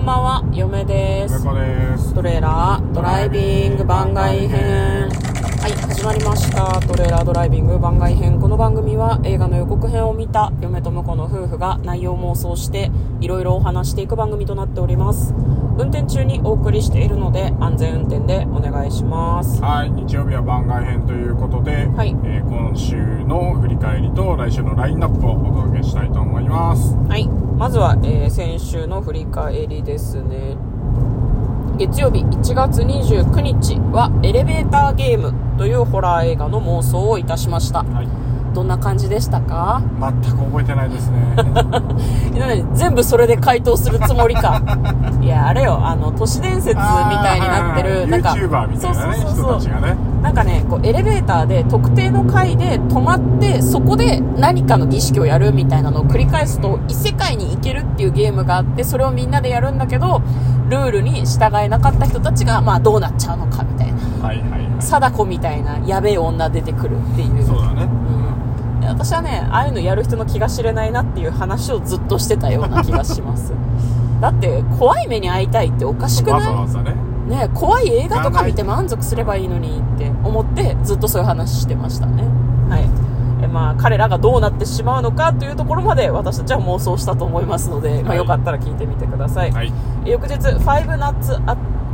んばんは、嫁です。猫です。トレーラードライビング番外編。はい、始まりました。トレーラードライビング番外編。この番組は映画の予告編を見た嫁と婿の夫婦が内容妄想していろいろお話していく番組となっております。運転中にお送りしているので安全運願いします。はい、日曜日は番外編ということで、はいえー今週の振り返りと来週のラインナップをお届けしたいと思います。はい、まずは、えー先週の振り返りですね。月曜日1月29日はエレベーターゲームというホラー映画の妄想をいたしました。はい、どんな感じでしたか？全く覚えてないですね。全部それで回答するつもりか。いや、あれよ、あの、都市伝説みたいになってる、なんか、YouTuber みたいなねそうそうそうそう人たちがね。なんかね、こうエレベーターで特定の階で止まって、そこで何かの儀式をやるみたいなのを繰り返すと、異世界に行けるっていうゲームがあって、それをみんなでやるんだけど、ルールに従えなかった人たちが、まあどうなっちゃうのかみたいな。はいはいはい。貞子みたいなやべえ女出てくるっていう。そうだね。私はねああいうのやる人の気が知れないなっていう話をずっとしてたような気がします。だって怖い目に遭いたいっておかしくない？わざわね。ね怖い映画とか見て満足すればいいのにって思ってずっとそういう話してましたね。はい。えまあ彼らがどうなってしまうのかというところまで私たちは妄想したと思いますので、まあ、よかったら聞いてみてください、はい、翌日「5夏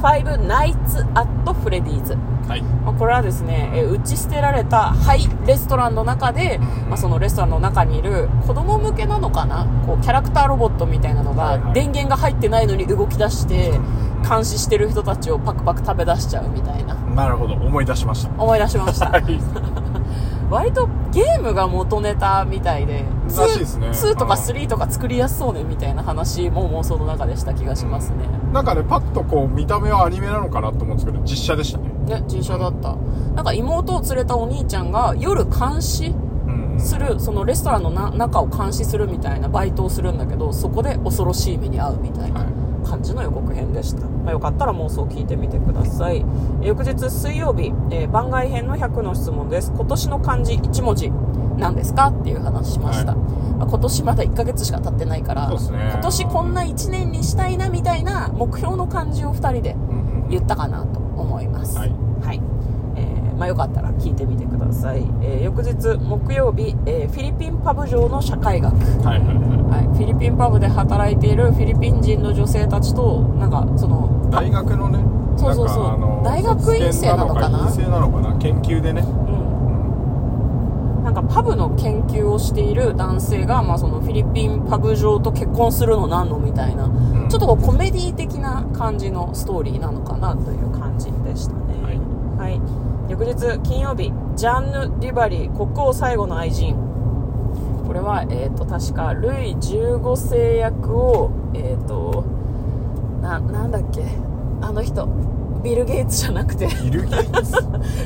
5ナイツ・アット・フレディーズ、はい、まあ、これはですね、えー、打ち捨てられたハイレストランの中で、まあ、そのレストランの中にいる子供向けなのかなこうキャラクターロボットみたいなのが電源が入ってないのに動き出して監視してる人たちをパクパク食べ出しちゃうみたいな。なるほど。思い出しました。思い出しました、はい、割とゲームが元ネタみたいで 2, しいです、ね、2とか3とか作りやすそうねみたいな話も妄想の中でした気がしますね、うんなんかね、パッとこう、見た目はアニメなのかなと思うんですけど、実写でしたね。ね実写だった。なんか妹を連れたお兄ちゃんが夜監視うん。するそのレストランのな中を監視するみたいなバイトをするんだけどそこで恐ろしい目に遭うみたいなは感じの予告編でした、まあ、よかったら妄想聞いてみてください。え翌日水曜日、えー番外編の100の質問です。今年の漢字1文字何ですかっていう話しました、はい。まあ今年まだ1ヶ月しか経ってないからね。今年こんな1年にしたいなみたいな目標の漢字を2人でうんうん言ったかなと思います。はい。はい。えーまあ、よかったら聞いてみてください、えー翌日木曜日、えーフィリピンパブ上の社会学、はいはいははい、フィリピンパブで働いているフィリピン人の女性たちとなんかそのい。大学のね、そうそうそう。大学院生なのかな？院生なのかな？研究でね。うんなんかパブの研究をしている男性が、まあ、そのフィリピンパブ上と結婚するのなんのみたいな、ん。ちょっとこうコメディ的な感じのストーリーなのかなという感じでしたね。はい。はい、翌日金曜日ジャンヌ・デュバリー国王最後の愛人。これは、えー、と確かルイ15世役をえっ、とななんだっけ？あの人ビル・ゲイツじゃなくて。ビル・ゲイツ？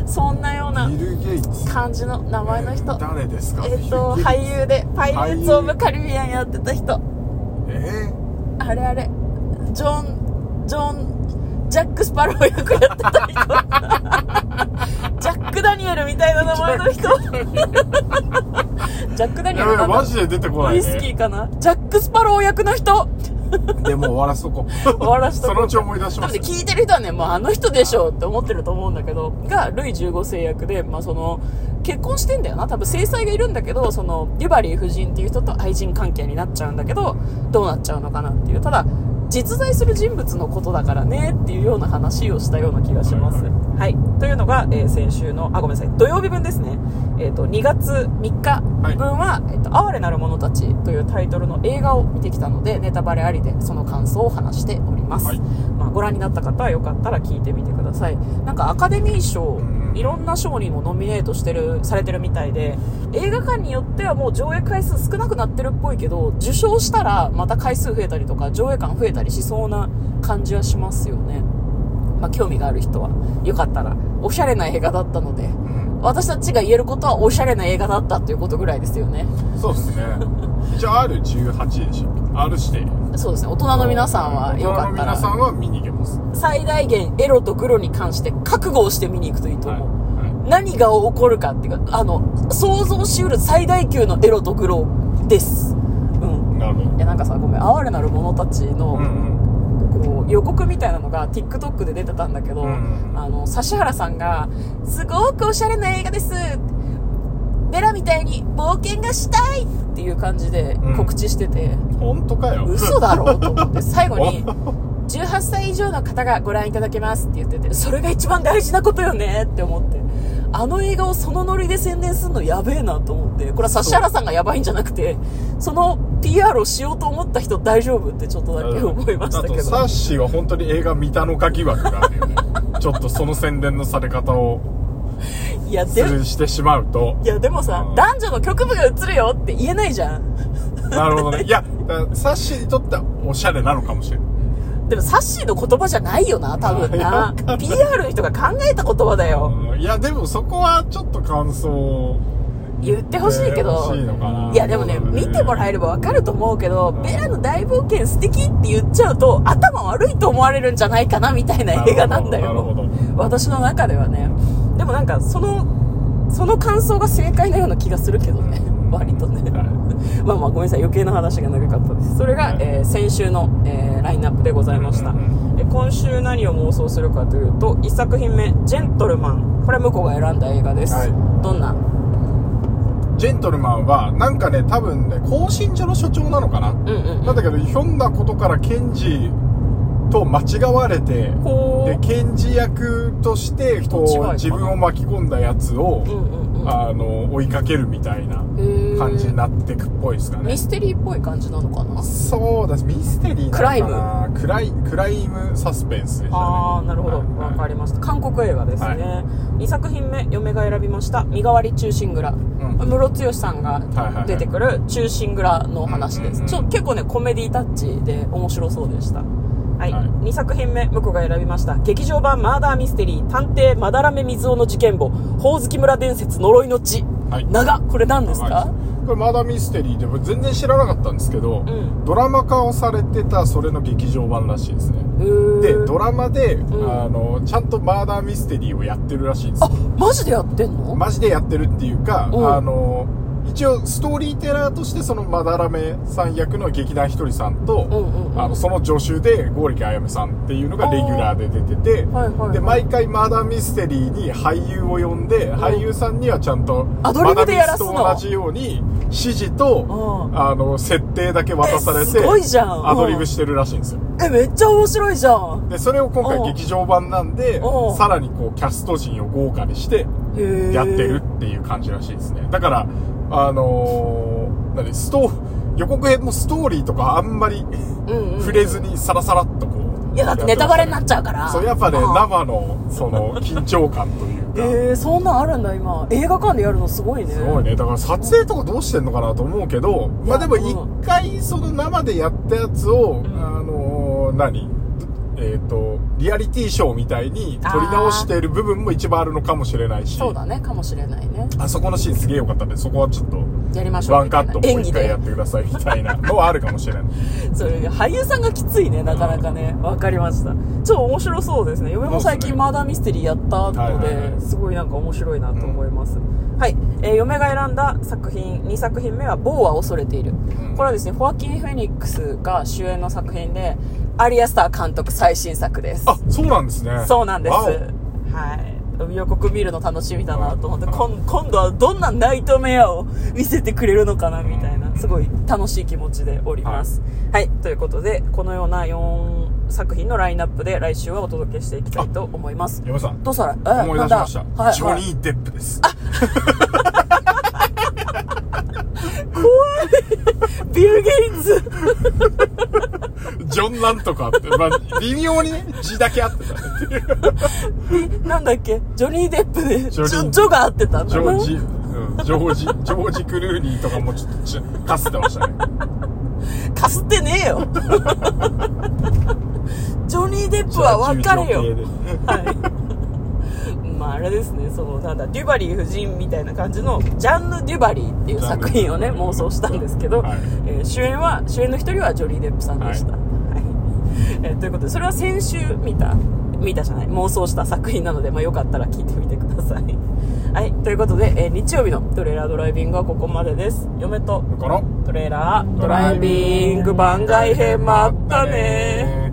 そんなようなビル・ゲイツ？感じの名前の人。誰ですか？えっ、とビルゲイツ？俳優で「パイレーツ・オブ・カリビアン」やってた人。えあれあれ。ジョンジョンジャック・スパロー役やってた人。ジャック・ダニエルみたいな名前の人。ジャック・ダー、ニエルマジで出てこないウイスキねーかな？ジャック・スパロー役の人でも終わらすとこ 終わらしとこうそのうち思い出します多分ね聞いてる人はね、もうあの人でしょって思ってると思うんだけど、が、ルイ15世役で、まあその、結婚してんだよな。多分制裁がいるんだけど、その、デュバリー夫人っていう人と愛人関係になっちゃうんだけど、どうなっちゃうのかなっていう。ただ、実在する人物のことだからねっていうような話をしたような気がします。はい。というのが、えー先週の、あ、ごめんなさい、土曜日分ですね。えっ、と、2月3日分は、えっ、と、哀れなる者たちというタイトルの映画を見てきたので、ネタバレありでその感想を話しております。はい。まあ、ご覧になった方はよかったら聞いてみてください。なんかアカデミー賞んいろんな賞にもノミネートしてるされてるみたいで映画館によってはもう上映回数少なくなってるっぽいけど受賞したらまた回数増えたりとか上映館増えたりしそうな感じはしますよねまあ、興味がある人はよかったらおしゃれな映画だったので私たちが言えることはおしゃれな映画だったっていうことぐらいですよね。そうですね。一応 R18 でしたっけ？R 指定そうですね。大人の皆さんはよかった大人の皆ら。さんは見に行けます最大限エロとグロに関して覚悟をして見に行くといいとはい思う、は何が起こるかっていうかあの想像しうる最大級のエロとグロです。うん。いなるほど。いやなんかさごめん哀れなる者たちの、うんうんこう予告みたいなのが TikTok で出てたんだけど、うんあの指原さんが「すごくおしゃれな映画です」ベラみたいに冒険がしたいっていう感じで告知してて、本当かよ。嘘だろうと思って最後に 18歳以上の方がご覧いただけますって言っててそれが一番大事なことよねって思ってあの映画をそのノリで宣伝するのやべえなと思ってこれは指原さんがやばいんじゃなくてその PR をしようと思った人大丈夫ってちょっとだけ思いましたけど。あとサッシーは本当に映画見たのか疑惑があるよね。ちょっとその宣伝のされ方をいやすでもるしてしまうといやでもさうん。男女の局部が映るよって言えないじゃん。なるほどね。いやサッシーにとってはおしゃれなのかもしれないでもサッシーの言葉じゃないよな多分な。PR の人が考えた言葉だよ。うん。いやでもそこはちょっと感想を言ってほしいけど、いやでもね見てもらえればわかると思うけど、うん。ベラの大冒険素敵って言っちゃうと頭悪いと思われるんじゃないかなみたいな映画なんだよ。私の中ではね。でもなんかそのその感想が正解なような気がするけどね。割とね。はい まあまあごめんなさい余計な話が長かったです。それが、はいえー先週の、えーラインナップでございました、えー今週何を妄想するかというと1作品目「ジェントルマン」これは向こうが選んだ映画です、はい。どんなジェントルマンはなんかね多分ね更新所の所長なのかな、うんうんうん。なんだけどひょんなことから検事と間違われてほで検事役としてこう自分を巻き込んだやつを、うんうんうんあの追いかけるみたいな感じになってくっぽいですかね。ミステリーっぽい感じなのかな？そうですミステリーなのかな？クライクライムサスペンスでしたね。ああなるほど。はい。わかりました。韓国映画ですね、はい。2作品目嫁が選びました「身代わり忠臣蔵」ん。ムロツヨシさんがはいはいはい。出てくる忠臣蔵の話です、ちょ結構ねコメディタッチで面白そうでしたはい、はい。2作品目向こうが選びました。劇場版マーダーミステリー探偵まだらめ水尾の事件簿。ほおずき村伝説呪いの地。はい。長これ何ですか、はいこれまだミステリーでも全然知らなかったんですけど、ん。ドラマ化をされてたそれの劇場版らしいですね。でドラマで、ん。あのちゃんとマーダーミステリーをやってるらしいんですあマジでやってんの？マジでやってるっていうか、うん。あの一応ストーリーテラーとしてそのまだらめさん役の劇団ひとりさんと、うんうんうん。あのその助手で剛力あやめさんっていうのがレギュラーで出てて、はいはいはい。で毎回マーダーミステリーに俳優を呼んで、俳優さんにはちゃんとアドリブでやらすの？マダミスと同じように指示と、うん。あの設定だけ渡されてえすごいじゃん。アドリブしてるらしいんですよ。えめっちゃ面白いじゃん。でそれを今回うん。劇場版なんでうん。さらにこうキャスト陣を豪華にしてやってるっていう感じらしいですね。だからあのー、何スト予告編もストーリーとかあんまり触れずにサラサラっとこういやだってネタバレになっちゃうから。そうやっぱねうん生のその緊張感というか。えー、そんなんあるんだ今。映画館でやるのすごいね。すごいね。だから撮影とかどうしてんのかなと思うけどまあでもうん。一回その生でやったやつを、ん。あのー何？えっ、とリアリティショーみたいに撮り直している部分も一番あるのかもしれないし。そうだねかもしれないね。あそこのシーンすげえ良かったんでそこはちょっとやりましょう。ワンカットもう一回やってくださいみたいな。のはあるかもしれない。それ俳優さんがきついねなかなかね。わかりました。ちょっと面白そうですね。嫁も最近マーダーミステリーやったので、はいはいはい。すごいなんか面白いなと思います、はい、えー嫁が選んだ作品2作品目は「某は恐れている」ん。これはですねホアキン・フェニックスが主演の作品でアリアスター監督最新作ですあそうなんですねそうなんです。わはい。予告見るの楽しみだなと思って、今度はどんなナイトメアを見せてくれるのかなみたいな、すごい楽しい気持ちでおります。はい。ということで、このような4作品のラインナップで来週はお届けしていきたいと思います。嫁さんどうしたらえ思い出しました、はい。ジョニはいー・デップです ビル・ゲイツジョンなんとかって、まあ、微妙にね字だけあってたねっていう。なんだっけ？ジョニー・デップで、ジジョニー。ョジョが合ってたんだな。ジョージ、うん、ジョージ、ジョージ・クルーニーとかもちょっとちかすってましたね。かすってねえよ。ジョニー・デップは分かれよ。はい。まああれですね、そのなんだ、デュバリー夫人みたいな感じの、ジャンヌ・デュバリーっていう作品をね、妄想したんですけど、はい。えー主演は、主演の一人はジョニー・デップさんでした。はいえーということで、それは先週見た、見たじゃない、妄想した作品なので、まあよかったら聞いてみてください。はい、ということで、えー日曜日のトレーラードライビングはここまでです。嫁とトレーラードライビング番外編もあったね